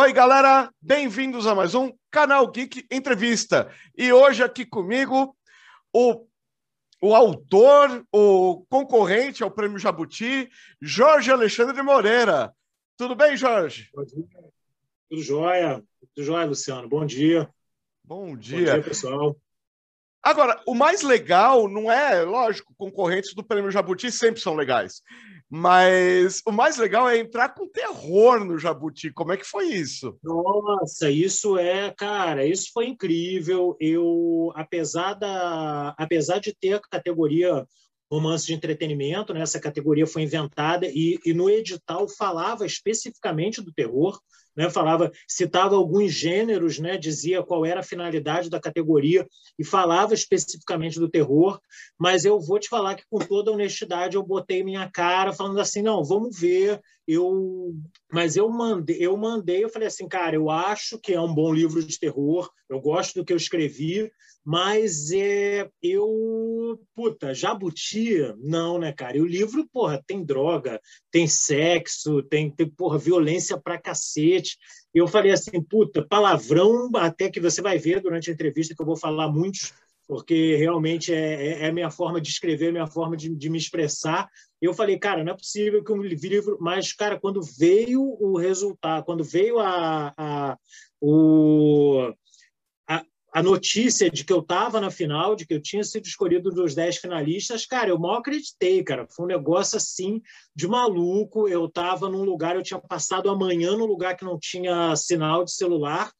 Oi, galera, bem-vindos a mais um Canal Geek Entrevista. E hoje aqui comigo o, o autor, o concorrente ao Prêmio Jabuti, Jorge Alexandre Moreira. Tudo bem, Jorge? Tudo jóia, tudo jóia, Luciano. Bom dia. Bom dia. Bom dia, pessoal. Agora, o mais legal não é, lógico, concorrentes do Prêmio Jabuti sempre são legais. Mas o mais legal é entrar com terror no Jabuti. Como é que foi isso? Nossa, isso é, cara, isso foi incrível. Eu, apesar da, apesar de ter a categoria romance de entretenimento, né, essa categoria foi inventada e, e no edital falava especificamente do terror né, falava, citava alguns gêneros, né, dizia qual era a finalidade da categoria e falava especificamente do terror, mas eu vou te falar que com toda honestidade eu botei minha cara falando assim, não, vamos ver, eu, mas eu mandei, eu mandei, eu falei assim, cara, eu acho que é um bom livro de terror, eu gosto do que eu escrevi, mas é, eu, puta, Jabuti, não, né, cara? E o livro, porra, tem droga, tem sexo, tem, tem porra, violência pra cacete. Eu falei assim, puta, palavrão, até que você vai ver durante a entrevista que eu vou falar muitos, porque realmente é, é, é a minha forma de escrever, a minha forma de, de me expressar. Eu falei, cara, não é possível que um livro. Mas, cara, quando veio o resultado, quando veio a, a o a notícia de que eu estava na final, de que eu tinha sido escolhido dos 10 finalistas, cara, eu mal acreditei, cara. Foi um negócio assim de maluco. Eu estava num lugar, eu tinha passado a manhã num lugar que não tinha sinal de celular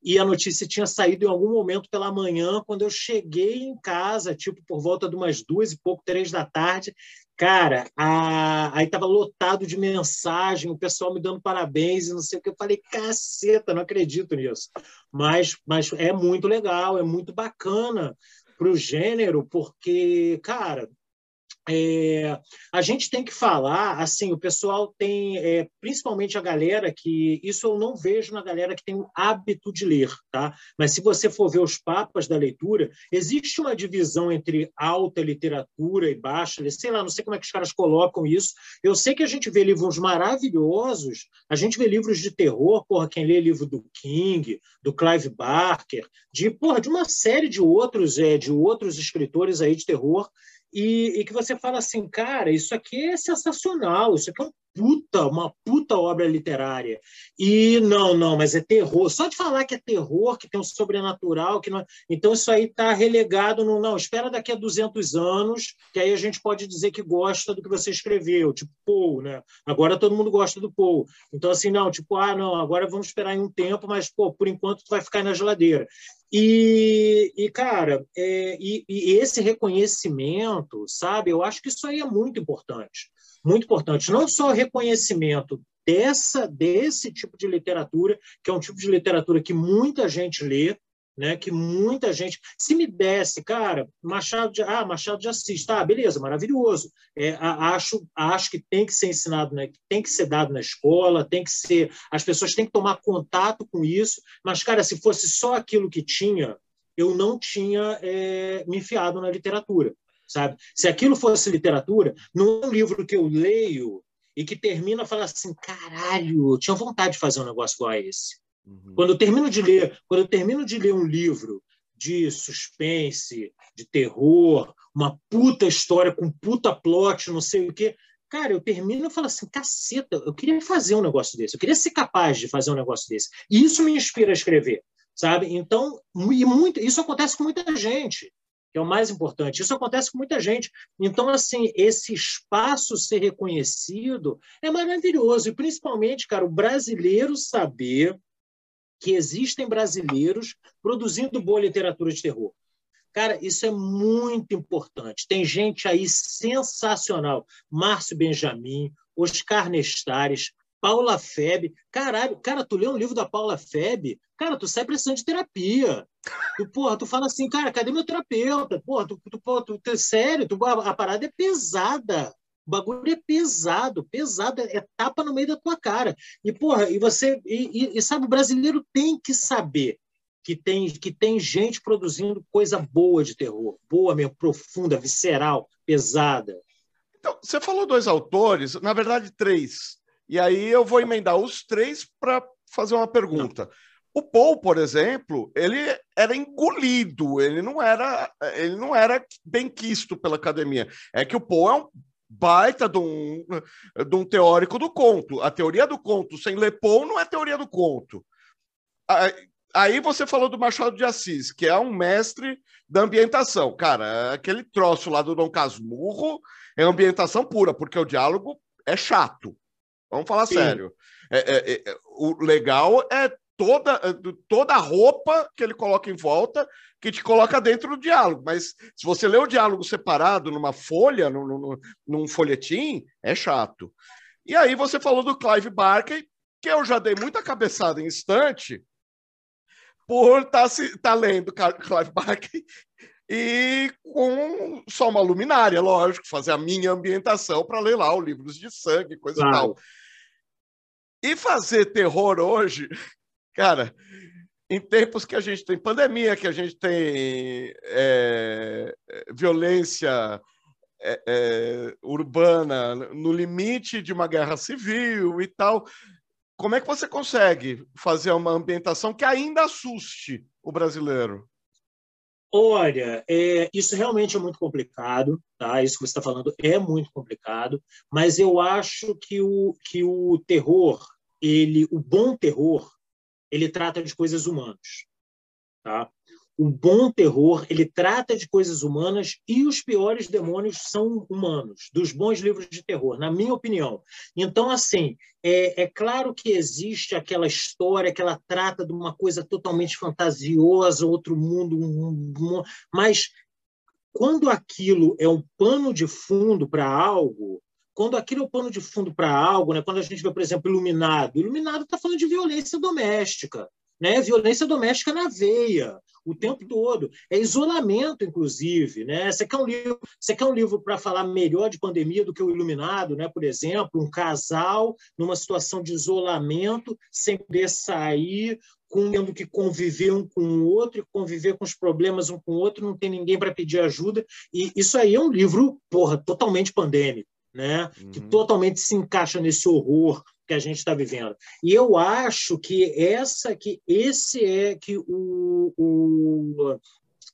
e a notícia tinha saído em algum momento pela manhã. Quando eu cheguei em casa, tipo por volta de umas duas e pouco, três da tarde, Cara, a... aí estava lotado de mensagem, o pessoal me dando parabéns e não sei o que. Eu falei, caceta, não acredito nisso. Mas, mas é muito legal, é muito bacana para o gênero, porque, cara, é, a gente tem que falar, assim, o pessoal tem, é, principalmente a galera que, isso eu não vejo na galera que tem o hábito de ler, tá? Mas se você for ver os papas da leitura, existe uma divisão entre alta literatura e baixa, sei lá, não sei como é que os caras colocam isso. Eu sei que a gente vê livros maravilhosos, a gente vê livros de terror, porra, quem lê livro do King, do Clive Barker, de, porra, de uma série de outros, é, de outros escritores aí de terror, e, e, que você fala assim, cara, isso aqui é sensacional, isso aqui é um puta, uma puta obra literária. E não, não, mas é terror. Só de falar que é terror, que tem um sobrenatural, que não... então isso aí está relegado no não, espera daqui a 200 anos, que aí a gente pode dizer que gosta do que você escreveu, tipo Paul, né? Agora todo mundo gosta do Paul. Então assim, não, tipo, ah, não, agora vamos esperar em um tempo, mas pô, por enquanto tu vai ficar na geladeira. E, e cara, é, e, e esse reconhecimento, sabe? Eu acho que isso aí é muito importante muito importante. Não só reconhecimento dessa desse tipo de literatura, que é um tipo de literatura que muita gente lê, né, que muita gente, se me desse, cara, Machado de, ah, Machado de Assis, tá, beleza, maravilhoso. É, acho, acho que tem que ser ensinado, né, tem que ser dado na escola, tem que ser, as pessoas têm que tomar contato com isso. Mas, cara, se fosse só aquilo que tinha, eu não tinha é, me enfiado na literatura sabe? Se aquilo fosse literatura, não é um livro que eu leio e que termina fala assim, caralho, eu tinha vontade de fazer um negócio igual a esse. Uhum. Quando eu termino de ler, quando eu termino de ler um livro de suspense, de terror, uma puta história com puta plot, não sei o quê, cara, eu termino e falo assim, caceta, eu queria fazer um negócio desse, eu queria ser capaz de fazer um negócio desse. E isso me inspira a escrever, sabe? Então, e muito, isso acontece com muita gente que é o mais importante. Isso acontece com muita gente. Então, assim, esse espaço ser reconhecido é maravilhoso. E, principalmente, cara, o brasileiro saber que existem brasileiros produzindo boa literatura de terror. Cara, isso é muito importante. Tem gente aí sensacional. Márcio Benjamin, Oscar Nestares, Paula Feb. Caralho, cara, tu lê um livro da Paula Feb, cara, tu sai precisando de terapia. Tu, porra, tu fala assim, cara, cadê meu terapeuta? Porra, tu, tu, tu, tu sério, tu, a, a, parada é pesada. O bagulho é pesado, pesado, é, é tapa no meio da tua cara. E, porra, e você. E, e, e sabe, o brasileiro tem que saber que tem, que tem gente produzindo coisa boa de terror, boa mesmo, profunda, visceral, pesada. Então, você falou dois autores, na verdade, três. E aí eu vou emendar os três para fazer uma pergunta. O Paul, por exemplo, ele era engolido, ele não era, ele não era bem quisto pela academia. É que o Paul é um baita de um, de um teórico do conto. A teoria do conto sem ler Paul não é teoria do conto. Aí você falou do Machado de Assis, que é um mestre da ambientação. Cara, aquele troço lá do Dom Casmurro é ambientação pura, porque o diálogo é chato. Vamos falar Sim. sério. É, é, é, o legal é toda, toda a roupa que ele coloca em volta que te coloca dentro do diálogo. Mas se você lê o diálogo separado numa folha, num, num, num folhetim, é chato. E aí você falou do Clive Barker, que eu já dei muita cabeçada em instante por estar tá, tá lendo Clive Barker e com só uma luminária, lógico, fazer a minha ambientação para ler lá os livros de sangue, coisa claro. e tal. E fazer terror hoje, cara, em tempos que a gente tem pandemia, que a gente tem é, violência é, é, urbana no limite de uma guerra civil e tal, como é que você consegue fazer uma ambientação que ainda assuste o brasileiro? Olha, é, isso realmente é muito complicado, tá? Isso que você está falando é muito complicado, mas eu acho que o, que o terror, ele, o bom terror, ele trata de coisas humanas, tá? O bom terror, ele trata de coisas humanas e os piores demônios são humanos, dos bons livros de terror, na minha opinião. Então, assim, é, é claro que existe aquela história que ela trata de uma coisa totalmente fantasiosa, outro mundo, um, um, mas quando aquilo é um pano de fundo para algo, quando aquilo é o pano de fundo para algo, né? quando a gente vê, por exemplo, Iluminado, Iluminado está falando de violência doméstica né? Violência doméstica na veia o tempo todo. É isolamento, inclusive, né? Você quer um livro, você quer um livro para falar melhor de pandemia do que o Iluminado, né? Por exemplo, um casal numa situação de isolamento, sem poder sair, com tendo que conviver um com o outro e conviver com os problemas um com o outro, não tem ninguém para pedir ajuda. E isso aí é um livro, porra, totalmente pandêmico, né? Uhum. Que totalmente se encaixa nesse horror que a gente está vivendo. E eu acho que essa que esse é que o, o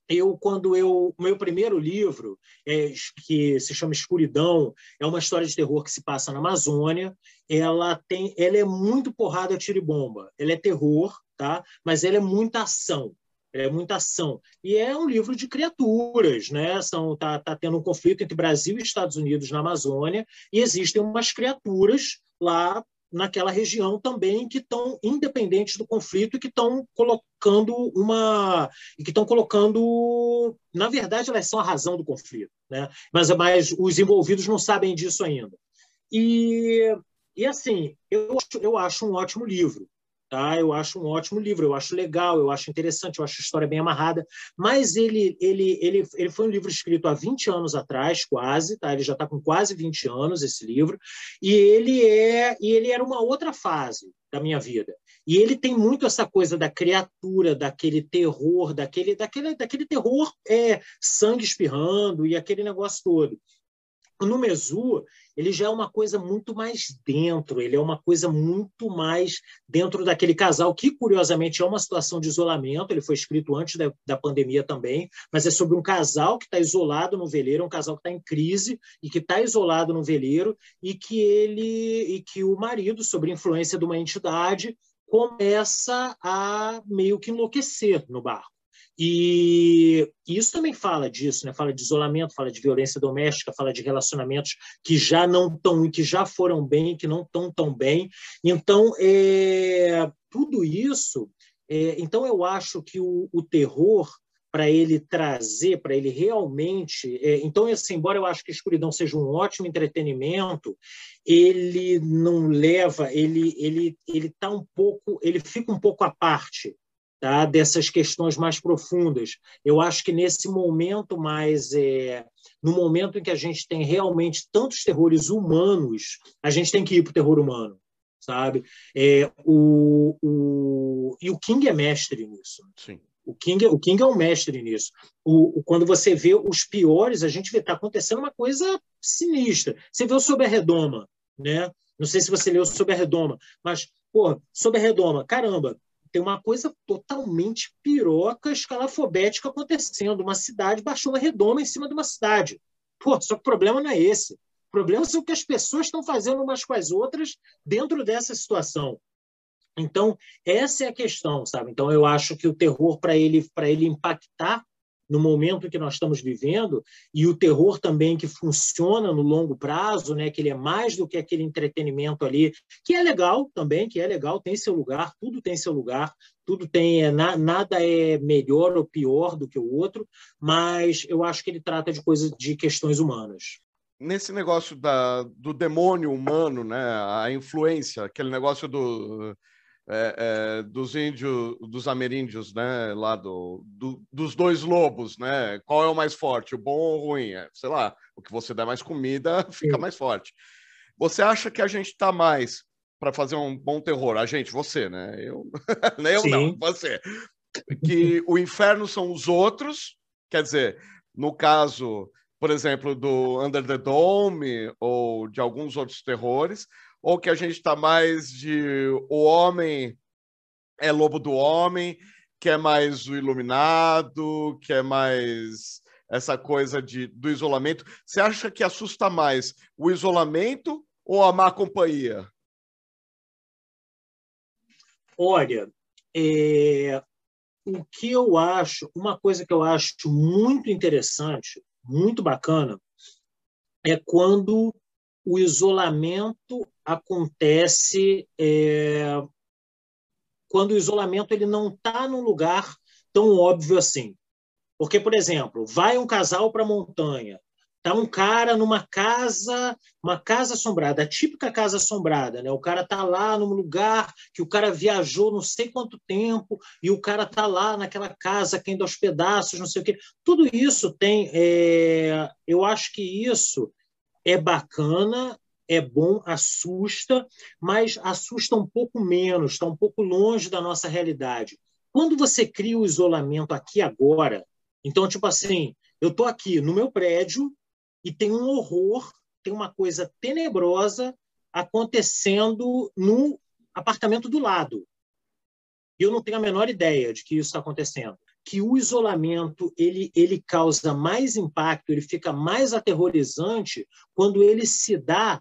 eu quando eu meu primeiro livro é, que se chama Escuridão é uma história de terror que se passa na Amazônia. Ela tem ela é muito porrada tiro e bomba. Ela é terror tá? Mas ela é muita ação. É muita ação. E é um livro de criaturas né? São tá, tá tendo um conflito entre Brasil e Estados Unidos na Amazônia e existem umas criaturas lá naquela região também que estão independentes do conflito e que estão colocando uma e que estão colocando na verdade elas são a razão do conflito né? Mas mas os envolvidos não sabem disso ainda. E e assim eu eu acho um ótimo livro Tá? Eu acho um ótimo livro, eu acho legal, eu acho interessante, eu acho a história bem amarrada, mas ele, ele, ele, ele foi um livro escrito há 20 anos atrás, quase, tá? ele já está com quase 20 anos, esse livro, e ele, é, e ele era uma outra fase da minha vida. E ele tem muito essa coisa da criatura, daquele terror, daquele, daquele, daquele terror é, sangue espirrando e aquele negócio todo. No Mesu, ele já é uma coisa muito mais dentro, ele é uma coisa muito mais dentro daquele casal, que curiosamente é uma situação de isolamento, ele foi escrito antes da, da pandemia também, mas é sobre um casal que está isolado no veleiro, um casal que está em crise e que está isolado no veleiro, e que ele e que o marido, sob influência de uma entidade, começa a meio que enlouquecer no barco. E, isso também fala disso, né? Fala de isolamento, fala de violência doméstica, fala de relacionamentos que já não estão, que já foram bem, que não estão tão bem. Então, é, tudo isso. É, então, eu acho que o, o terror para ele trazer, para ele realmente. É, então, assim, embora eu acho que escuridão seja um ótimo entretenimento, ele não leva, ele ele ele tá um pouco, ele fica um pouco à parte tá? dessas questões mais profundas. Eu acho que nesse momento mais é, no momento em que a gente tem realmente tantos terrores humanos, a gente tem que ir para o terror humano, sabe? É, o, o, e o King é mestre nisso. Sim. O King, o King é um mestre nisso. O, o quando você vê os piores, a gente vê está acontecendo uma coisa sinistra. Você vê o Sob a Redoma, né? Não sei se você leu Sob a Redoma, mas Pô, sobre a redoma, caramba, tem uma coisa totalmente piroca, escalafobética acontecendo. Uma cidade baixou uma redoma em cima de uma cidade. Pô, só que o problema não é esse. O problema são o que as pessoas estão fazendo umas com as outras dentro dessa situação. Então, essa é a questão, sabe? Então, eu acho que o terror, para ele, ele impactar no momento que nós estamos vivendo, e o terror também que funciona no longo prazo, né, que ele é mais do que aquele entretenimento ali, que é legal também, que é legal, tem seu lugar, tudo tem seu lugar, tudo tem, é, na, nada é melhor ou pior do que o outro, mas eu acho que ele trata de coisas, de questões humanas. Nesse negócio da, do demônio humano, né, a influência, aquele negócio do é, é, dos índios, dos ameríndios, né, lá do, do, dos dois lobos, né? Qual é o mais forte, o bom ou o ruim? É, sei lá, o que você der mais comida fica Sim. mais forte. Você acha que a gente está mais para fazer um bom terror? A gente, você, né? Eu, eu não, você. Que o inferno são os outros, quer dizer, no caso, por exemplo, do Under the Dome ou de alguns outros terrores, ou que a gente está mais de o homem é lobo do homem, que é mais o iluminado, que é mais essa coisa de, do isolamento. Você acha que assusta mais o isolamento ou a má companhia? Olha, é, o que eu acho, uma coisa que eu acho muito interessante, muito bacana, é quando o isolamento acontece é, quando o isolamento ele não está num lugar tão óbvio assim. Porque, por exemplo, vai um casal para a montanha, tá um cara numa casa, uma casa assombrada, a típica casa assombrada, né? O cara tá lá num lugar que o cara viajou não sei quanto tempo e o cara tá lá naquela casa quem dá os pedaços, não sei o quê. Tudo isso tem, é... eu acho que isso é bacana é bom, assusta, mas assusta um pouco menos, está um pouco longe da nossa realidade. Quando você cria o isolamento aqui agora, então, tipo assim, eu estou aqui no meu prédio e tem um horror, tem uma coisa tenebrosa acontecendo no apartamento do lado. E eu não tenho a menor ideia de que isso está acontecendo. Que o isolamento ele, ele causa mais impacto, ele fica mais aterrorizante quando ele se dá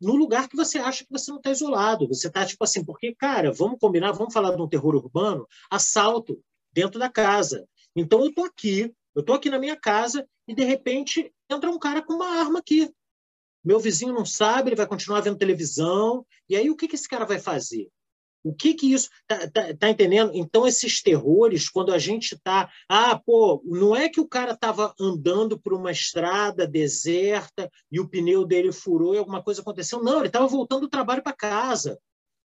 no lugar que você acha que você não está isolado. Você está tipo assim, porque, cara, vamos combinar, vamos falar de um terror urbano, assalto dentro da casa. Então eu estou aqui, eu estou aqui na minha casa e de repente entra um cara com uma arma aqui. Meu vizinho não sabe, ele vai continuar vendo televisão. E aí o que, que esse cara vai fazer? O que que isso tá, tá, tá, entendendo? Então esses terrores, quando a gente tá, ah, pô, não é que o cara estava andando por uma estrada deserta e o pneu dele furou e alguma coisa aconteceu. Não, ele estava voltando do trabalho para casa.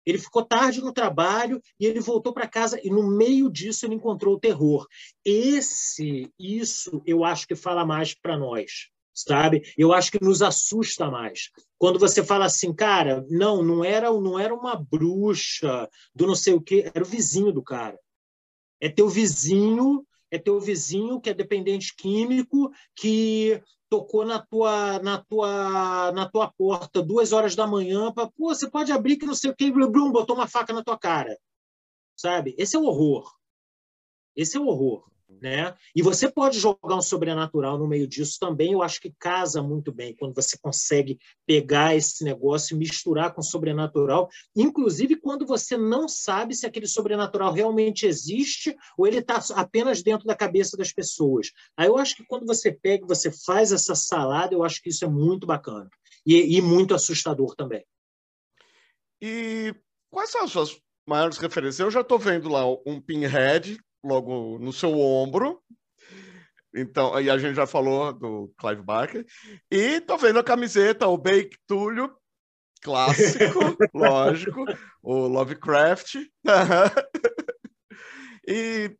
Ele ficou tarde no trabalho e ele voltou para casa e no meio disso ele encontrou o terror. Esse, isso, eu acho que fala mais para nós sabe? Eu acho que nos assusta mais. Quando você fala assim, cara, não, não era, não era uma bruxa do não sei o quê, era o vizinho do cara. É teu vizinho, é teu vizinho que é dependente químico que tocou na tua na tua na tua porta duas horas da manhã para pô, você pode abrir que não sei o que, blum, botou uma faca na tua cara, sabe? Esse é o horror. Esse é o horror. Né? E você pode jogar um sobrenatural no meio disso também, eu acho que casa muito bem quando você consegue pegar esse negócio e misturar com o sobrenatural, inclusive quando você não sabe se aquele sobrenatural realmente existe ou ele está apenas dentro da cabeça das pessoas. Aí eu acho que quando você pega, você faz essa salada, eu acho que isso é muito bacana e, e muito assustador também. E quais são as suas maiores referências? Eu já estou vendo lá um Pinhead, logo no seu ombro. Então, aí a gente já falou do Clive Barker. E tô vendo a camiseta, o Bake Túlio, clássico, lógico, o Lovecraft. e,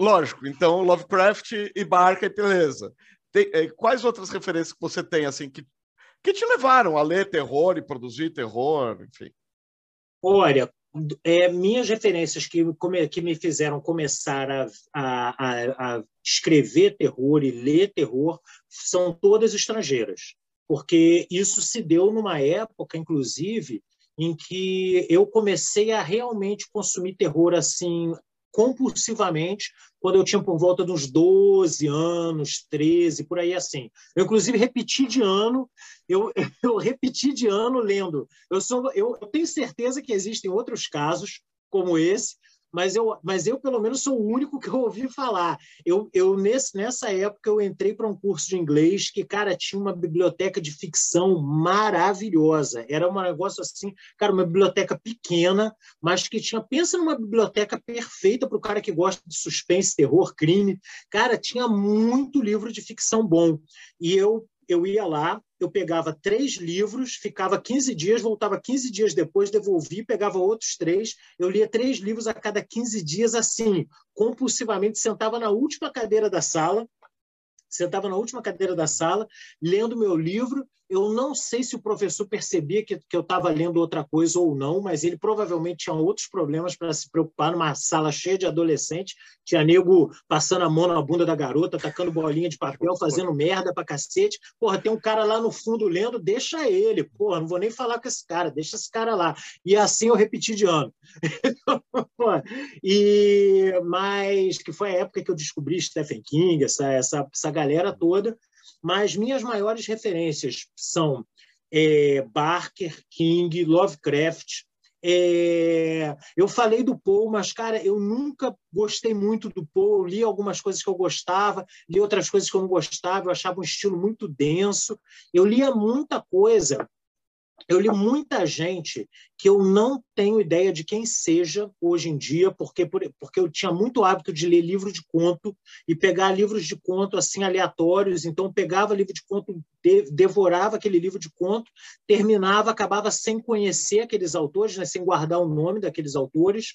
lógico, então Lovecraft e Barker, beleza. Tem, eh, quais outras referências que você tem, assim, que, que te levaram a ler terror e produzir terror, enfim? Olha, é, minhas referências que, que me fizeram começar a, a, a, escrever terror e ler terror são todas estrangeiras, porque isso se deu numa época, inclusive, em que eu comecei a realmente consumir terror assim compulsivamente quando eu tinha por volta dos 12 anos, 13, por aí assim. Eu, inclusive, repeti de ano, eu, eu repeti de ano lendo. Eu, sou, eu, eu tenho certeza que existem outros casos como esse, mas eu, mas eu pelo menos sou o único que eu ouvi falar. Eu, eu nesse, nessa época eu entrei para um curso de inglês que, cara, tinha uma biblioteca de ficção maravilhosa. Era um negócio assim, cara, uma biblioteca pequena, mas que tinha, pensa numa biblioteca perfeita para o cara que gosta de suspense, terror, crime. Cara, tinha muito livro de ficção bom. E eu eu ia lá, eu pegava três livros, ficava 15 dias, voltava 15 dias depois, devolvi, pegava outros três. Eu lia três livros a cada 15 dias, assim, compulsivamente, sentava na última cadeira da sala, sentava na última cadeira da sala, lendo meu livro. Eu não sei se o professor percebia que, que eu estava lendo outra coisa ou não, mas ele provavelmente tinha outros problemas para se preocupar numa sala cheia de adolescente. Tinha nego passando a mão na bunda da garota, tacando bolinha de papel, fazendo merda para cacete. Porra, tem um cara lá no fundo lendo, deixa ele. Porra, não vou nem falar com esse cara, deixa esse cara lá. E assim eu repeti de ano. e mas que foi a época que eu descobri Stephen King, essa, essa, essa galera toda. Mas minhas maiores referências são é, Barker, King, Lovecraft. É, eu falei do Poe, mas, cara, eu nunca gostei muito do Poe. Li algumas coisas que eu gostava, li outras coisas que eu não gostava. Eu achava um estilo muito denso. Eu lia muita coisa eu li muita gente que eu não tenho ideia de quem seja hoje em dia, porque, porque eu tinha muito hábito de ler livro de conto e pegar livros de conto assim aleatórios. Então, pegava livro de conto, devorava aquele livro de conto, terminava, acabava sem conhecer aqueles autores, né, sem guardar o nome daqueles autores.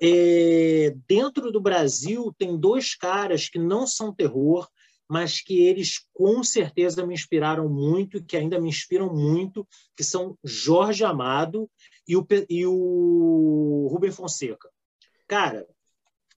É, dentro do Brasil, tem dois caras que não são terror, mas que eles com certeza me inspiraram muito, que ainda me inspiram muito, que são Jorge Amado e o, e o Rubem Fonseca. Cara,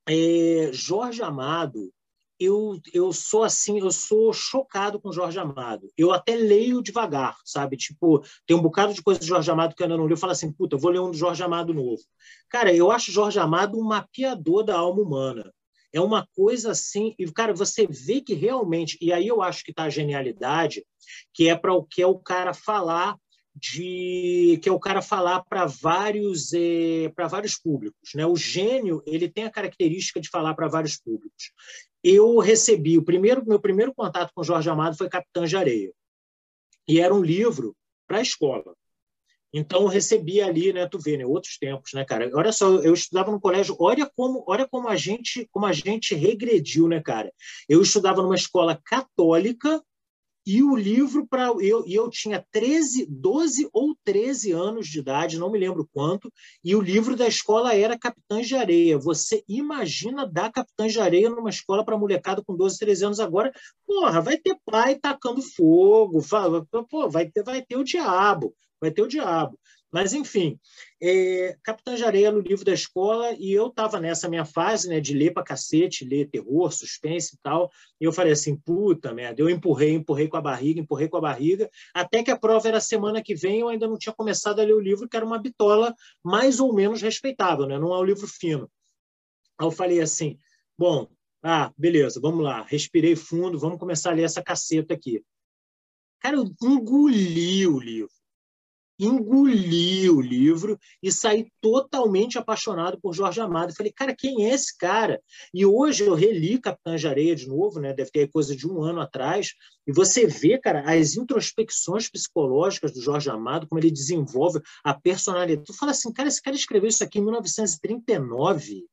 é, Jorge Amado, eu, eu sou assim, eu sou chocado com Jorge Amado. Eu até leio devagar, sabe? Tipo, tem um bocado de coisa de Jorge Amado que eu ainda não li. Eu falo assim, puta, vou ler um do Jorge Amado novo. Cara, eu acho Jorge Amado um mapeador da alma humana. É uma coisa assim, e cara, você vê que realmente, e aí eu acho que está a genialidade, que é para o que é o cara falar de que é o cara falar para vários é, para vários públicos, né? O gênio ele tem a característica de falar para vários públicos. Eu recebi o primeiro meu primeiro contato com Jorge Amado foi Capitã de Areia e era um livro para a escola. Então, eu recebia ali, né, tu vê, né, outros tempos, né, cara? Olha só, eu estudava no colégio, olha como, olha como a gente, como a gente regrediu, né, cara? Eu estudava numa escola católica e o livro para eu e eu tinha 13, 12 ou 13 anos de idade, não me lembro quanto, e o livro da escola era Capitães de Areia. Você imagina dar Capitães de Areia numa escola para molecada com 12, 13 anos agora? Porra, vai ter pai tacando fogo, pô, vai ter vai ter o diabo vai ter o diabo. Mas, enfim, é, Capitã de Areia no livro da escola, e eu estava nessa minha fase né, de ler para cacete, ler terror, suspense e tal, e eu falei assim, puta merda, eu empurrei, empurrei com a barriga, empurrei com a barriga, até que a prova era semana que vem, eu ainda não tinha começado a ler o livro, que era uma bitola mais ou menos respeitável, né? não é um livro fino. Aí eu falei assim, bom, ah, beleza, vamos lá, respirei fundo, vamos começar a ler essa caceta aqui. Cara, eu engoli o livro engoli o livro e saí totalmente apaixonado por Jorge Amado. Falei, cara, quem é esse cara? E hoje eu reli Capitã de Areia de novo, né? deve ter coisa de um ano atrás, e você vê, cara, as introspecções psicológicas do Jorge Amado, como ele desenvolve a personalidade. Tu fala assim, cara, esse cara escreveu isso aqui em 1939.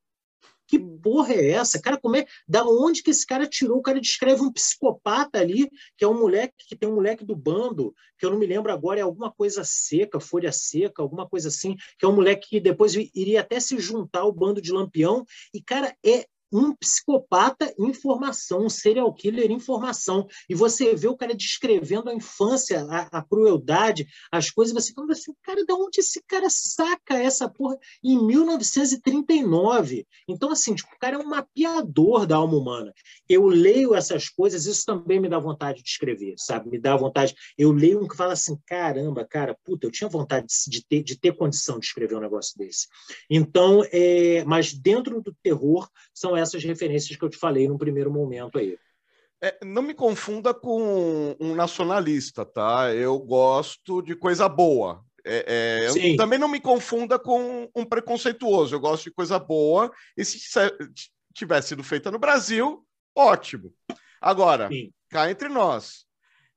Que porra é essa? Cara, como é? Da onde que esse cara tirou? O cara descreve um psicopata ali, que é um moleque que tem um moleque do bando, que eu não me lembro agora, é alguma coisa seca, folha seca, alguma coisa assim, que é um moleque que depois iria até se juntar ao bando de Lampião. E, cara, é um psicopata em formação, um serial killer em formação. E você vê o cara descrevendo a infância, a, a crueldade, as coisas, você fala assim, cara, de onde esse cara saca essa porra em 1939? Então, assim, tipo, o cara é um mapeador da alma humana. Eu leio essas coisas, isso também me dá vontade de escrever, sabe? Me dá vontade. Eu leio um que fala assim, caramba, cara, puta, eu tinha vontade de ter, de ter condição de escrever um negócio desse. Então, é, mas dentro do terror são essas referências que eu te falei no primeiro momento aí. É, não me confunda com um nacionalista, tá? Eu gosto de coisa boa. É, é, também não me confunda com um preconceituoso. Eu gosto de coisa boa. E se tivesse sido feita no Brasil, ótimo. Agora, Sim. cá entre nós,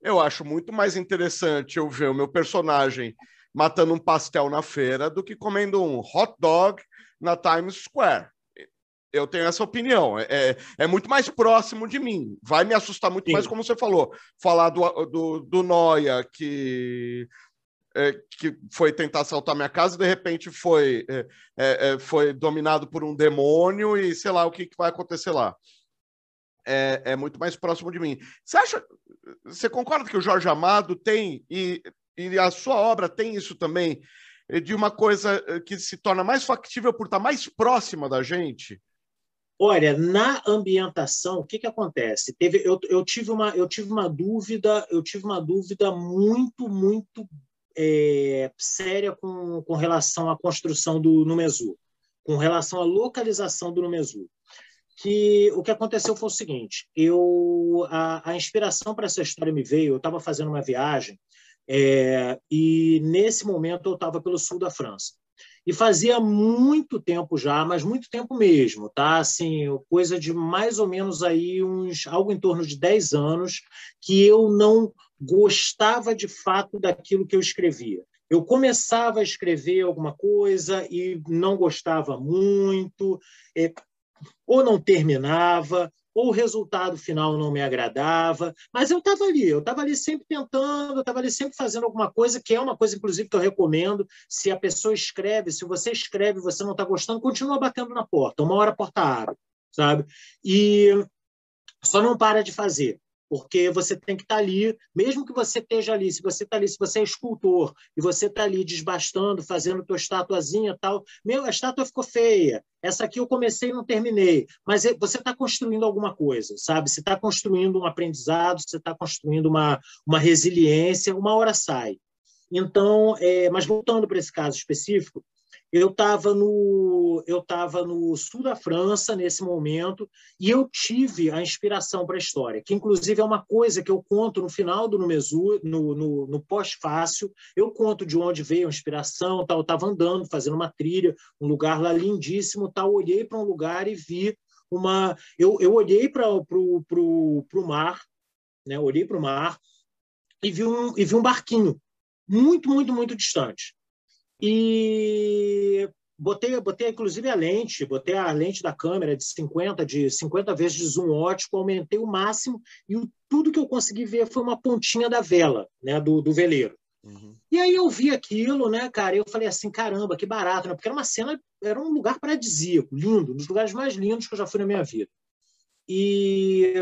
eu acho muito mais interessante eu ver o meu personagem matando um pastel na feira do que comendo um hot dog na Times Square. Eu tenho essa opinião. É, é, é muito mais próximo de mim. Vai me assustar muito Sim. mais, como você falou. Falar do, do, do Noia, que é, que foi tentar assaltar minha casa e de repente foi, é, é, é, foi dominado por um demônio e sei lá o que, que vai acontecer lá. É, é, muito mais próximo de mim. Você acha? Você concorda que o Jorge Amado tem e, e a sua obra tem isso também de uma coisa que se torna mais factível por estar mais próxima da gente? Olha, na ambientação, o que, que acontece? Teve, eu, eu, tive uma, eu tive uma dúvida, eu tive uma dúvida muito, muito é, séria com, com relação à construção do Numezu, com relação à localização do Numezu. Que o que aconteceu foi o seguinte: eu a, a inspiração para essa história me veio. Eu estava fazendo uma viagem é, e nesse momento eu estava pelo sul da França. E fazia muito tempo já, mas muito tempo mesmo, tá? Assim, coisa de mais ou menos aí uns algo em torno de 10 anos que eu não gostava de fato daquilo que eu escrevia. Eu começava a escrever alguma coisa e não gostava muito, é, ou não terminava, ou o resultado final não me agradava, mas eu estava ali, eu estava ali sempre tentando, eu estava ali sempre fazendo alguma coisa, que é uma coisa, inclusive, que eu recomendo. Se a pessoa escreve, se você escreve e você não está gostando, continua batendo na porta, uma hora a porta abre, sabe? E só não para de fazer porque você tem que estar tá ali, mesmo que você esteja ali, se você está ali, se você é escultor e você está ali desbastando, fazendo tua estatuazinha tal, meu, a estátua ficou feia, essa aqui eu comecei e não terminei, mas é, você está construindo alguma coisa, sabe? Você está construindo um aprendizado, você está construindo uma, uma resiliência, uma hora sai. Então, é, mas voltando para esse caso específico, eu estava no, eu estava no sul da França nesse momento e eu tive a inspiração para a história, que inclusive é uma coisa que eu conto no final do Numezu, no, no, no pós-fácil. Eu conto de onde veio a inspiração, tal. Eu estava andando, fazendo uma trilha, um lugar lá lindíssimo, tal. Olhei para um lugar e vi uma. Eu, eu olhei para o mar, né? Olhei para o mar e vi um e vi um barquinho muito, muito, muito distante. E botei, botei inclusive a lente, botei a lente da câmera de 50 de 50 vezes de zoom ótico, aumentei o máximo e o, tudo que eu consegui ver foi uma pontinha da vela, né, do, do veleiro. Uhum. E aí eu vi aquilo, né, cara, e eu falei assim, caramba, que barato, né? Porque era uma cena, era um lugar paradisíaco, lindo, um dos lugares mais lindos que eu já fui na minha vida. E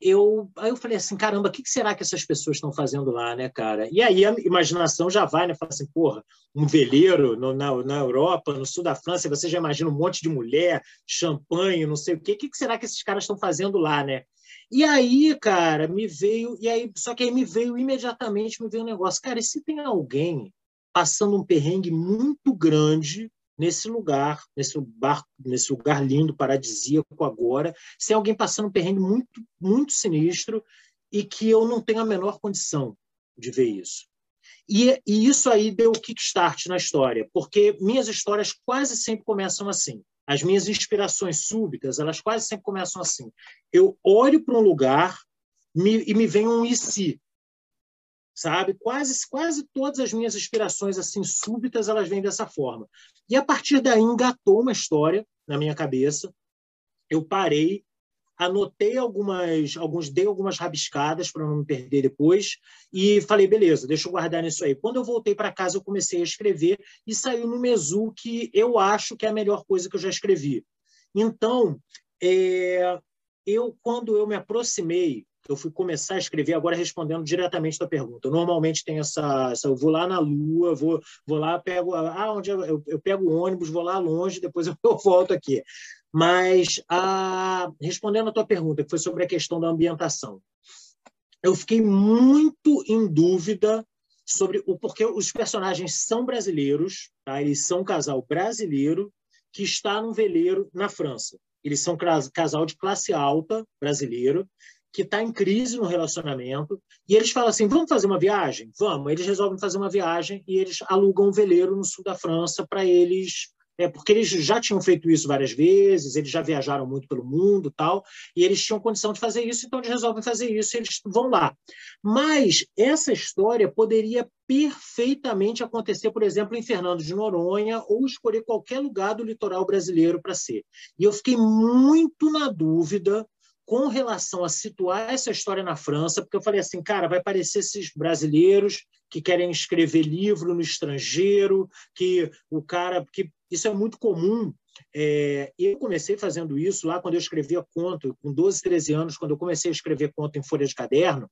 eu aí eu falei assim, caramba, o que, será que essas pessoas estão fazendo lá, né, cara? E aí a imaginação já vai, né? Fala assim, porra, um veleiro no, na, na Europa, no sul da França, você já imagina um monte de mulher, champanhe, não sei o quê. O que, será que esses caras estão fazendo lá, né? E aí, cara, me veio, e aí, só que aí me veio imediatamente, me veio um negócio, cara, e se tem alguém passando um perrengue muito grande nesse lugar, nesse lugar, nesse lugar lindo, paradisíaco agora, sem alguém passando um perrengue muito, muito sinistro e que eu não tenho a menor condição de ver isso. E, e isso aí deu o kickstart na história, porque minhas histórias quase sempre começam assim. As minhas inspirações súbitas, elas quase sempre começam assim. Eu olho para um lugar me, e me vem um e se sabe? Quase quase todas as minhas inspirações assim súbitas elas vêm dessa forma. E a partir daí engatou uma história na minha cabeça. Eu parei, anotei algumas, alguns dei algumas rabiscadas para não me perder depois e falei, beleza, deixa eu guardar nisso aí. Quando eu voltei para casa, eu comecei a escrever e saiu no Mesu que eu acho que é a melhor coisa que eu já escrevi. Então, é, eu quando eu me aproximei eu fui começar a escrever agora respondendo diretamente a pergunta. Eu normalmente tenho essa, essa, eu vou lá na Lua, vou, vou lá, pego, ah, onde eu, eu, eu pego o ônibus, vou lá longe, depois eu, eu volto aqui. Mas a, respondendo a tua pergunta, que foi sobre a questão da ambientação, eu fiquei muito em dúvida sobre o porquê os personagens são brasileiros, tá? Eles são um casal brasileiro que está num veleiro na França. Eles são casal de classe alta brasileiro que está em crise no relacionamento e eles falam assim: vamos fazer uma viagem? Vamos. Eles resolvem fazer uma viagem e eles alugam um veleiro no sul da França para eles. É, porque eles já tinham feito isso várias vezes, eles já viajaram muito pelo mundo tal, e eles tinham condição de fazer isso, então eles resolvem fazer isso e eles vão lá. Mas essa história poderia perfeitamente acontecer, por exemplo, em Fernando de Noronha, ou escolher qualquer lugar do litoral brasileiro para ser. E eu fiquei muito na dúvida com relação a situar essa história na França, porque eu falei assim, cara, vai parecer esses brasileiros que querem escrever livro no estrangeiro, que o cara, que isso é muito comum. É, eu comecei fazendo isso lá quando eu escrevia conto, com 12, 13 anos, quando eu comecei a escrever conto em folha de caderno.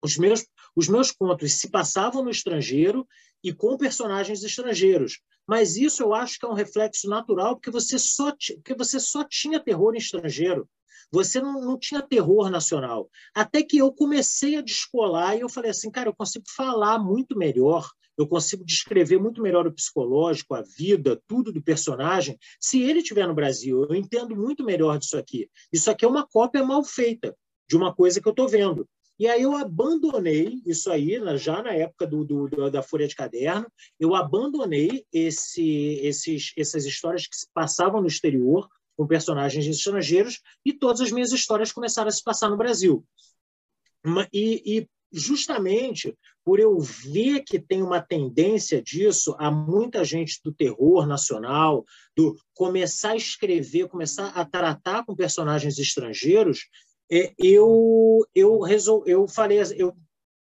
Os meus, os meus contos se passavam no estrangeiro e com personagens estrangeiros. Mas isso eu acho que é um reflexo natural, porque você só, porque você só tinha terror estrangeiro. Você não, não tinha terror nacional. Até que eu comecei a descolar e eu falei assim, cara, eu consigo falar muito melhor, eu consigo descrever muito melhor o psicológico, a vida, tudo do personagem. Se ele estiver no Brasil, eu entendo muito melhor disso aqui. Isso aqui é uma cópia mal feita de uma coisa que eu estou vendo. E aí eu abandonei isso aí, já na época do, do, da Folha de Caderno, eu abandonei esse, esses, essas histórias que se passavam no exterior, com personagens estrangeiros, e todas as minhas histórias começaram a se passar no Brasil. E, e justamente por eu ver que tem uma tendência disso, há muita gente do terror nacional, do começar a escrever, começar a tratar com personagens estrangeiros, é, eu eu resol, eu falei, eu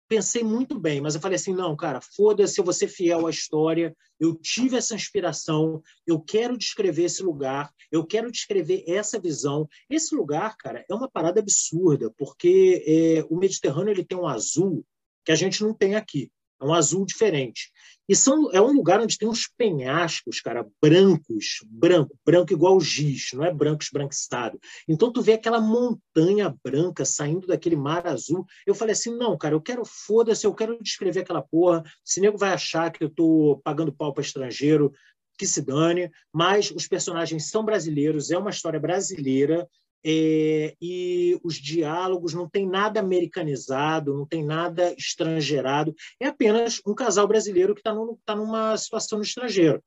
pensei muito bem, mas eu falei assim, não, cara, foda-se, eu vou ser fiel à história, eu tive essa inspiração, eu quero descrever esse lugar, eu quero descrever essa visão. Esse lugar, cara, é uma parada absurda, porque é, o Mediterrâneo ele tem um azul que a gente não tem aqui. É um azul diferente. E são, é um lugar onde tem uns penhascos, cara, brancos, branco, branco igual giz, não é branco esbranquiçado. Então tu vê aquela montanha branca saindo daquele mar azul. Eu falei assim, não, cara, eu quero, foda-se, eu quero descrever aquela porra. Se nego vai achar que eu tô pagando pau para estrangeiro, que se dane, mas os personagens são brasileiros, é uma história brasileira, é, e os diálogos não tem nada americanizado, não tem nada estrangeirado, é apenas um casal brasileiro que está tá numa situação no estrangeiro.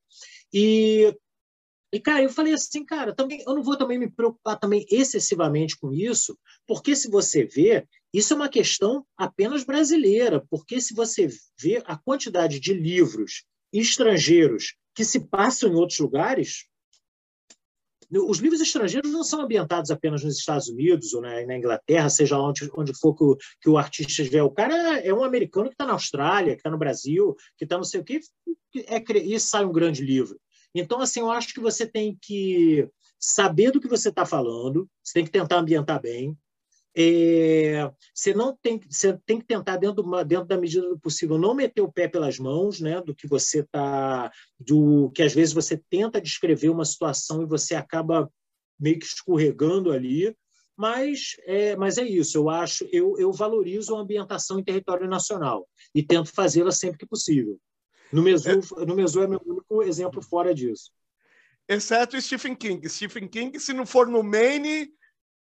E, e, cara, eu falei assim, cara, também, eu não vou também me preocupar também excessivamente com isso, porque se você vê, isso é uma questão apenas brasileira, porque se você vê a quantidade de livros estrangeiros que se passam em outros lugares, os livros estrangeiros não são ambientados apenas nos Estados Unidos ou na, na Inglaterra, seja onde, onde for que o, que o artista estiver. O cara é um americano que está na Austrália, que está no Brasil, que está não sei o quê, é, e sai um grande livro. Então, assim, eu acho que você tem que saber do que você está falando, você tem que tentar ambientar bem, é, você não tem, você tem que tentar dentro, uma, dentro da medida do possível não meter o pé pelas mãos, né, do que você está, do que às vezes você tenta descrever uma situação e você acaba meio que escorregando ali, mas é, mas é isso. Eu acho, eu, eu valorizo a ambientação em território nacional e tento fazê-la sempre que possível. No Mesu, é... no Mesu é meu único exemplo fora disso. Exceto Stephen King. Stephen King, se não for no Maine,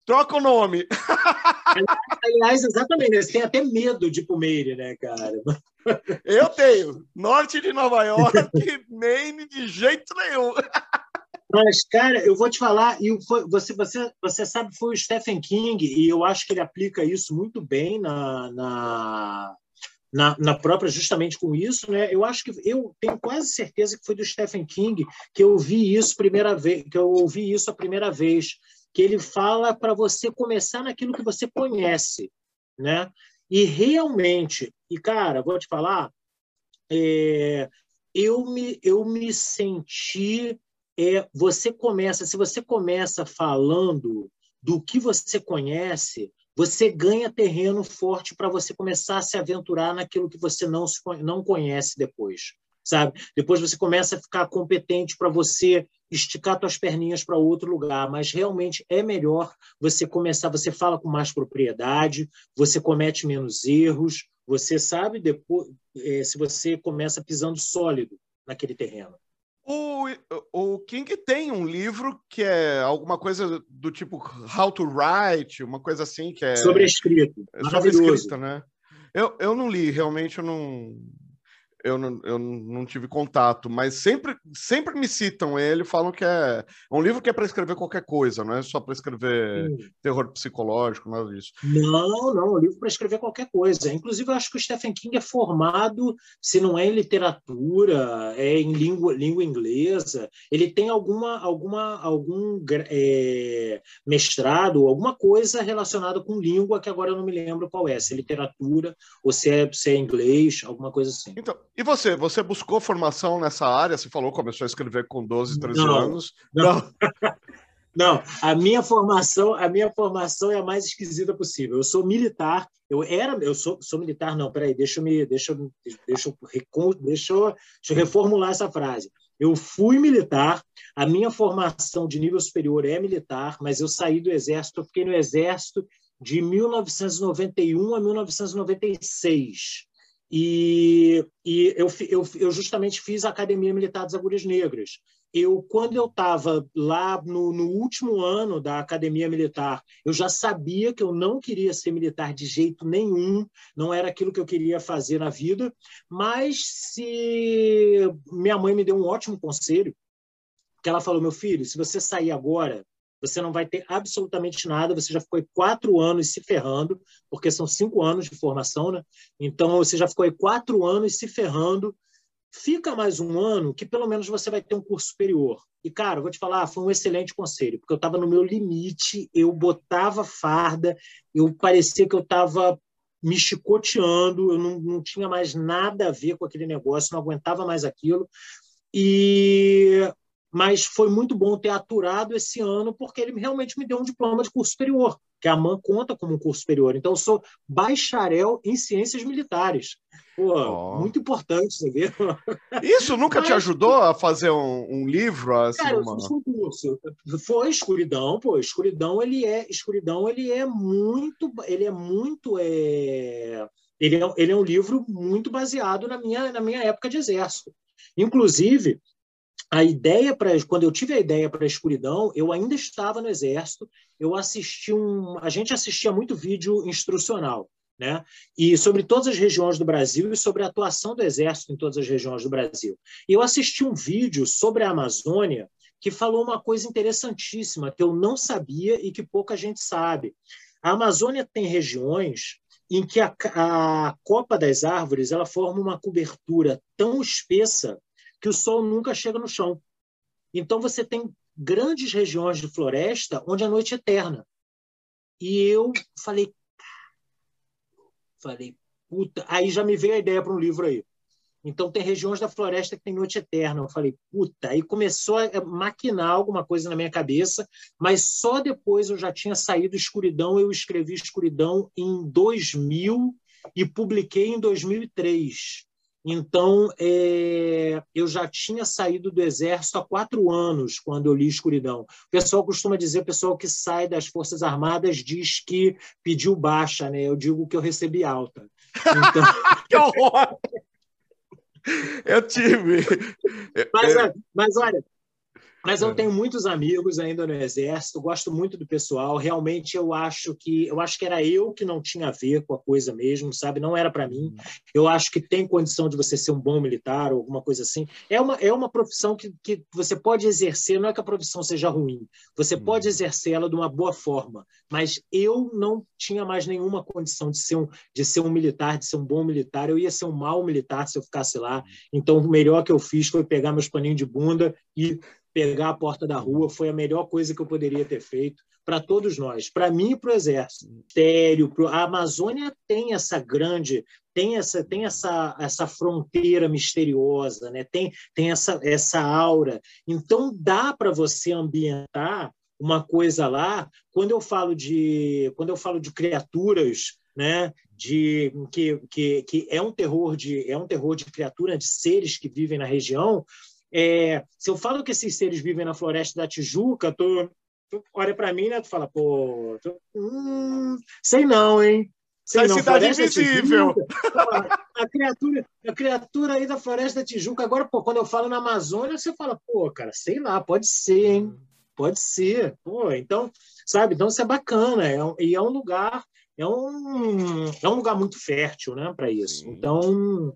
Troca o nome. Aliás, exatamente, eles têm até medo de Pumeire, né, cara? Eu tenho. Norte de Nova York, Maine, de jeito nenhum. Mas, cara, eu vou te falar, e você, você, você sabe, foi o Stephen King, e eu acho que ele aplica isso muito bem na, na, na, na, própria, justamente com isso, né? Eu acho que eu tenho quase certeza que foi do Stephen King que eu vi isso primeira vez, que eu ouvi isso a primeira vez que ele fala para você começar naquilo que você conhece, né? E realmente, e cara, vou te falar, é, eu me eu me senti é você começa, se você começa falando do que você conhece, você ganha terreno forte para você começar a se aventurar naquilo que você não, se, não conhece depois, sabe? Depois você começa a ficar competente para você esticar suas perninhas para outro lugar, mas realmente é melhor você começar, você fala com mais propriedade, você comete menos erros, você sabe depois é, se você começa pisando sólido naquele terreno. O, o King tem um livro que é alguma coisa do tipo How to Write, uma coisa assim que é sobre escrito, é sobre né? Eu, eu não li, realmente eu não eu não, eu não tive contato, mas sempre, sempre me citam ele, falam que é um livro que é para escrever qualquer coisa, não é só para escrever Sim. terror psicológico, nada disso. Não, não, é um livro para escrever qualquer coisa. Inclusive, eu acho que o Stephen King é formado, se não é em literatura, é em língua, língua inglesa. Ele tem alguma, alguma, algum é, mestrado, alguma coisa relacionada com língua, que agora eu não me lembro qual é, se é literatura ou se é, se é inglês, alguma coisa assim. Então, e você? Você buscou formação nessa área? Você falou, começou a escrever com 12, 13 não, anos. Não. não. não. a minha formação, a minha formação é a mais esquisita possível. Eu sou militar. Eu era, eu sou, sou militar. Não, peraí, deixa eu me, deixa, deixa, deixa, deixa, eu, deixa eu reformular essa frase. Eu fui militar, a minha formação de nível superior é militar, mas eu saí do exército, eu fiquei no exército de 1991 a 1996. E, e eu, eu, eu, justamente fiz a Academia Militar das Agulhas Negras. Eu, quando eu estava lá no, no, último ano da Academia Militar, eu já sabia que eu não queria ser militar de jeito nenhum, não era aquilo que eu queria fazer na vida, mas se minha mãe me deu um ótimo conselho, que ela falou, meu filho, se você sair agora, você não vai ter absolutamente nada, você já ficou quatro anos se ferrando, porque são cinco anos de formação, né? Então, você já ficou quatro anos se ferrando, fica mais um ano que pelo menos você vai ter um curso superior. E, cara, vou te falar, foi um excelente conselho, porque eu estava no meu limite, eu botava farda, eu parecia que eu estava me chicoteando, eu não, não tinha mais nada a ver com aquele negócio, não aguentava mais aquilo. E mas foi muito bom ter aturado esse ano, porque ele realmente me deu um diploma de curso superior, que a AMAN conta como um curso superior. Então, eu sou bacharel em ciências militares. Pô, oh. muito importante, você vê. Isso nunca Mas, te ajudou a fazer um, um livro? Assim, cara, uma... um curso. Foi escuridão, pô. Escuridão, ele é, escuridão, ele é muito, ele é muito, é... Ele, é, ele é um livro muito baseado na minha, na minha época de exército. Inclusive, a ideia para quando eu tive a ideia para a escuridão, eu ainda estava no exército. Eu assisti um, a gente assistia muito vídeo instrucional, né? E sobre todas as regiões do Brasil e sobre a atuação do exército em todas as regiões do Brasil. E eu assisti um vídeo sobre a Amazônia que falou uma coisa interessantíssima que eu não sabia e que pouca gente sabe. A Amazônia tem regiões em que a, a copa das árvores ela forma uma cobertura tão espessa que o sol nunca chega no chão. Então você tem grandes regiões de floresta onde a noite é eterna. E eu falei, falei, puta, aí já me veio a ideia para um livro aí. Então tem regiões da floresta que tem noite eterna. Eu falei, puta, aí começou a maquinar alguma coisa na minha cabeça, mas só depois eu já tinha saído escuridão, eu escrevi escuridão em 2000 e publiquei em 2003. Então, é, eu já tinha saído do Exército há quatro anos, quando eu li Escuridão. O pessoal costuma dizer, o pessoal que sai das Forças Armadas diz que pediu baixa, né? Eu digo que eu recebi alta. Então... que horror! Eu tive. Mas, mas olha, mas eu é. tenho muitos amigos ainda no exército, gosto muito do pessoal. Realmente eu acho que eu acho que era eu que não tinha a ver com a coisa mesmo, sabe? Não era para mim. Uhum. Eu acho que tem condição de você ser um bom militar ou alguma coisa assim. É uma é uma profissão que, que você pode exercer, não é que a profissão seja ruim. Você pode uhum. exercer ela de uma boa forma, mas eu não tinha mais nenhuma condição de ser um de ser um militar, de ser um bom militar. Eu ia ser um mau militar se eu ficasse lá. Uhum. Então o melhor que eu fiz foi pegar meus paninhos de bunda e pegar a porta da rua foi a melhor coisa que eu poderia ter feito, para todos nós, para mim e para o Exército. Sério, a Amazônia tem essa grande, tem essa, tem essa, essa fronteira misteriosa, né? tem, tem essa, essa aura. Então, dá para você ambientar uma coisa lá. Quando eu falo de, quando eu falo de criaturas, né, de que, que, que é um terror de é um terror de criatura, de seres que vivem na região. É, se eu falo que esses seres vivem na floresta da Tijuca, tu, tu olha para mim, né? Tu fala, pô, tu, hum, sei não, hein? Sei não, cidade invisível. Tijuca, a criatura, a criatura aí da floresta da Tijuca. Agora, pô, quando eu falo na Amazônia, você fala, pô, cara, sei lá, pode ser, hein? Pode ser. Pô, então, sabe? Então isso é bacana. É, e é um lugar é um, é um lugar muito fértil né, para isso. Sim. Então,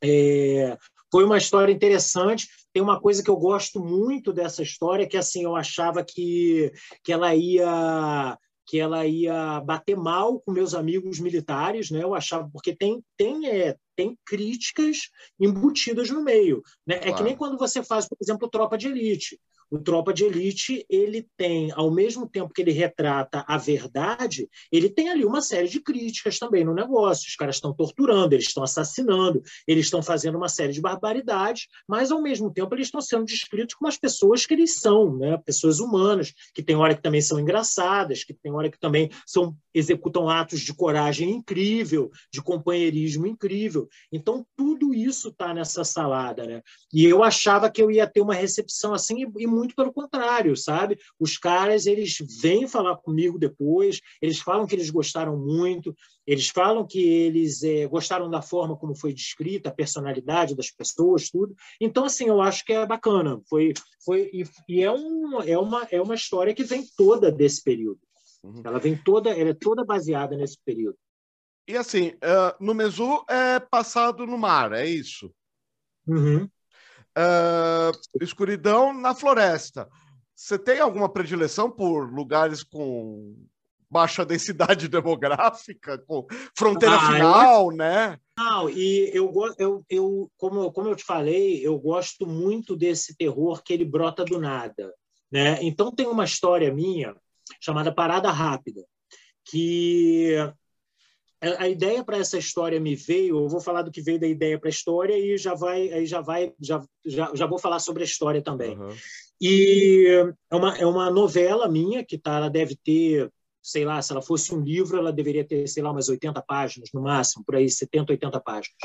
é, foi uma história interessante. Tem uma coisa que eu gosto muito dessa história, que assim eu achava que, que ela ia que ela ia bater mal com meus amigos militares, né? Eu achava porque tem tem é, tem críticas embutidas no meio, né? Claro. É que nem quando você faz, por exemplo, Tropa de Elite o Tropa de Elite ele tem, ao mesmo tempo que ele retrata a verdade, ele tem ali uma série de críticas também no negócio. Os caras estão torturando, eles estão assassinando, eles estão fazendo uma série de barbaridades, mas ao mesmo tempo eles estão sendo descritos como as pessoas que eles são, né? pessoas humanas, que tem hora que também são engraçadas, que tem hora que também são executam atos de coragem incrível, de companheirismo incrível. Então tudo isso está nessa salada, né? E eu achava que eu ia ter uma recepção assim e, e muito pelo contrário, sabe? Os caras, eles vêm falar comigo depois, eles falam que eles gostaram muito, eles falam que eles é, gostaram da forma como foi descrita, a personalidade das pessoas, tudo. Então, assim, eu acho que é bacana. Foi, foi e, e é, um, é, uma, é uma história que vem toda desse período. Uhum. Ela vem toda, ela é toda baseada nesse período. E assim, uh, no Mesu é passado no mar, é isso? Uhum uh, escuridão na floresta. Você tem alguma predileção por lugares com baixa densidade demográfica, com fronteira ah, final, eu... né? Não, e eu, eu, eu, como, como eu te falei, eu gosto muito desse terror que ele brota do nada. Né? Então tem uma história minha chamada Parada Rápida, que a ideia para essa história me veio, eu vou falar do que veio da ideia para a história e já vai, aí já vai, já, já, já vou falar sobre a história também. Uhum. E é uma, é uma novela minha que tá, ela deve ter, sei lá, se ela fosse um livro, ela deveria ter, sei lá, umas 80 páginas no máximo, por aí 70, 80 páginas.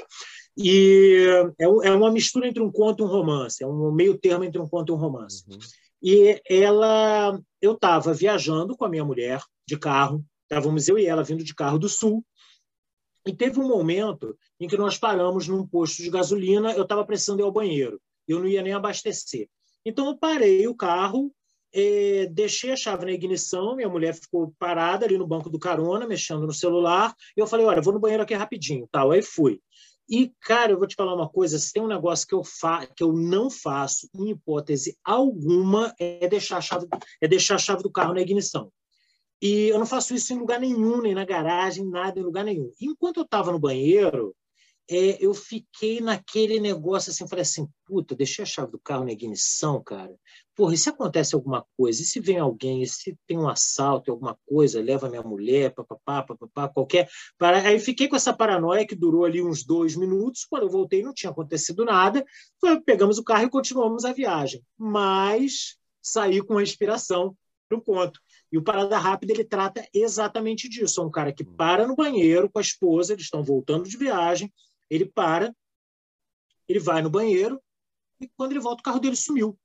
E é, é uma mistura entre um conto e um romance, é um meio termo entre um conto e um romance. Uhum. E ela, eu estava viajando com a minha mulher de carro, estávamos eu e ela vindo de carro do sul, e teve um momento em que nós paramos num posto de gasolina, eu estava precisando ir ao banheiro, eu não ia nem abastecer. Então eu parei o carro, eh, deixei a chave na ignição, minha mulher ficou parada ali no banco do carona, mexendo no celular, e eu falei, olha, vou no banheiro aqui rapidinho, tal, aí fui. E, cara, eu vou te falar uma coisa: se tem um negócio que eu, fa que eu não faço, em hipótese alguma, é deixar, a chave, é deixar a chave do carro na ignição. E eu não faço isso em lugar nenhum, nem na garagem, nada, em lugar nenhum. Enquanto eu estava no banheiro, é, eu fiquei naquele negócio assim, falei assim, puta, deixei a chave do carro na ignição, cara. Porra, e se acontece alguma coisa? E se vem alguém? E se tem um assalto, alguma coisa, leva minha mulher, papapá, papapá, qualquer... Aí fiquei com essa paranoia que durou ali uns dois minutos. Quando eu voltei, não tinha acontecido nada. Pegamos o carro e continuamos a viagem. Mas saí com a inspiração para o ponto. E o Parada Rápida ele trata exatamente disso. É um cara que hum. para no banheiro com a esposa, eles estão voltando de viagem, ele para, ele vai no banheiro e quando ele volta o carro dele sumiu.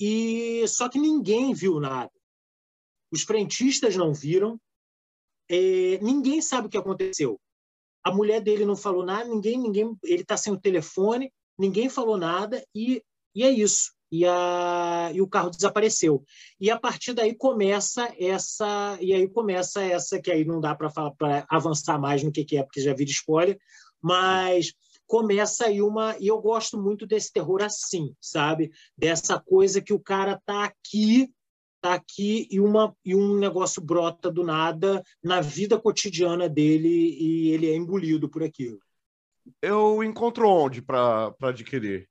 E só que ninguém viu nada. Os frentistas não viram, é, ninguém sabe o que aconteceu. A mulher dele não falou nada, ninguém, ninguém, ele está sem o telefone, ninguém falou nada e, e é isso e, a, e o carro desapareceu. E a partir daí começa essa, e aí começa essa, que aí não dá para avançar mais no que, que é, porque já vira spoiler, mas começa aí uma. E eu gosto muito desse terror assim, sabe? Dessa coisa que o cara tá aqui tá aqui e, uma, e um negócio brota do nada na vida cotidiana dele e ele é engolido por aquilo. Eu encontro onde para adquirir?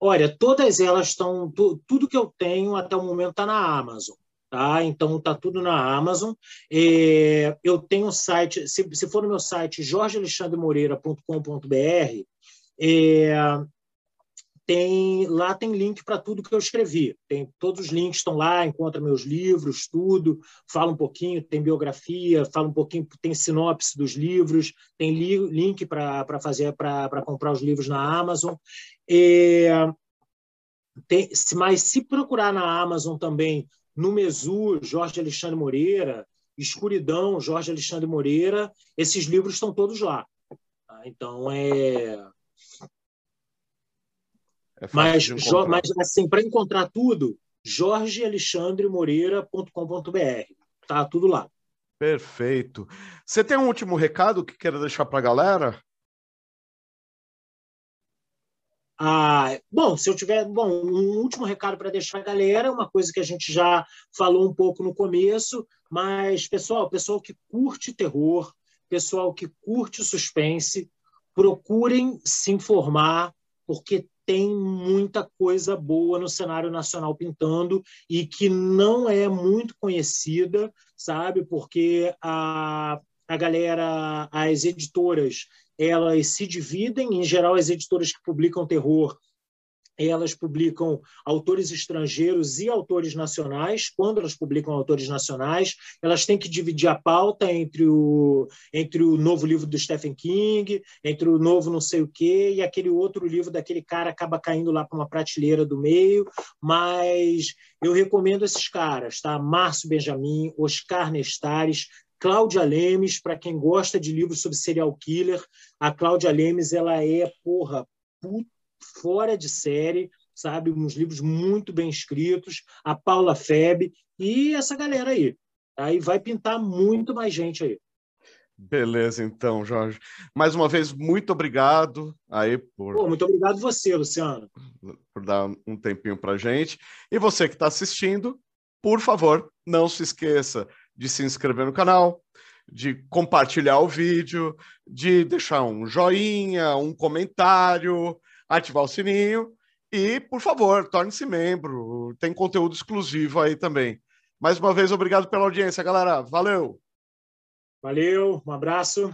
Olha, todas elas estão. Tudo que eu tenho até o momento está na Amazon. tá? Então tá tudo na Amazon. É, eu tenho um site, se, se for no meu site jorgealexandremoreira.com.br, é, tem lá tem link para tudo que eu escrevi. Tem todos os links estão lá, encontra meus livros, tudo, fala um pouquinho, tem biografia, fala um pouquinho, tem sinopse dos livros, tem li, link para fazer para comprar os livros na Amazon. É, tem, mas se procurar na Amazon também no Mesu, Jorge Alexandre Moreira, Escuridão, Jorge Alexandre Moreira, esses livros estão todos lá. Tá? Então é é mas, mas, assim, para encontrar tudo, jorgealexandremoreira.com.br. Tá tudo lá. Perfeito. Você tem um último recado que queira deixar para a galera? Ah, bom, se eu tiver, bom, um último recado para deixar a galera, uma coisa que a gente já falou um pouco no começo, mas pessoal, pessoal que curte terror, pessoal que curte suspense, procurem se informar, porque tem muita coisa boa no cenário nacional pintando e que não é muito conhecida, sabe? Porque a, a galera, as editoras, elas se dividem, em geral, as editoras que publicam terror elas publicam autores estrangeiros e autores nacionais. Quando elas publicam autores nacionais, elas têm que dividir a pauta entre o, entre o novo livro do Stephen King, entre o novo não sei o quê, e aquele outro livro daquele cara acaba caindo lá para uma prateleira do meio. Mas eu recomendo esses caras, tá? Márcio Benjamin, Oscar Nestares, Cláudia Lemes, para quem gosta de livros sobre serial killer, a Cláudia Lemes ela é, porra, fora de série, sabe? Uns livros muito bem escritos, a Paula Feb e essa galera aí. Aí vai pintar muito mais gente aí. Beleza, então, Jorge. Mais uma vez, muito obrigado aí por. Pô, muito obrigado você, Luciano. Por dar um tempinho para gente. E você que está assistindo, por favor, não se esqueça de se inscrever no canal, de compartilhar o vídeo, de deixar um joinha, um comentário, ativar o sininho e, por favor, torne-se membro. Tem conteúdo exclusivo aí também. Mais uma vez, obrigado pela audiência, galera. Valeu! Valeu, um abraço.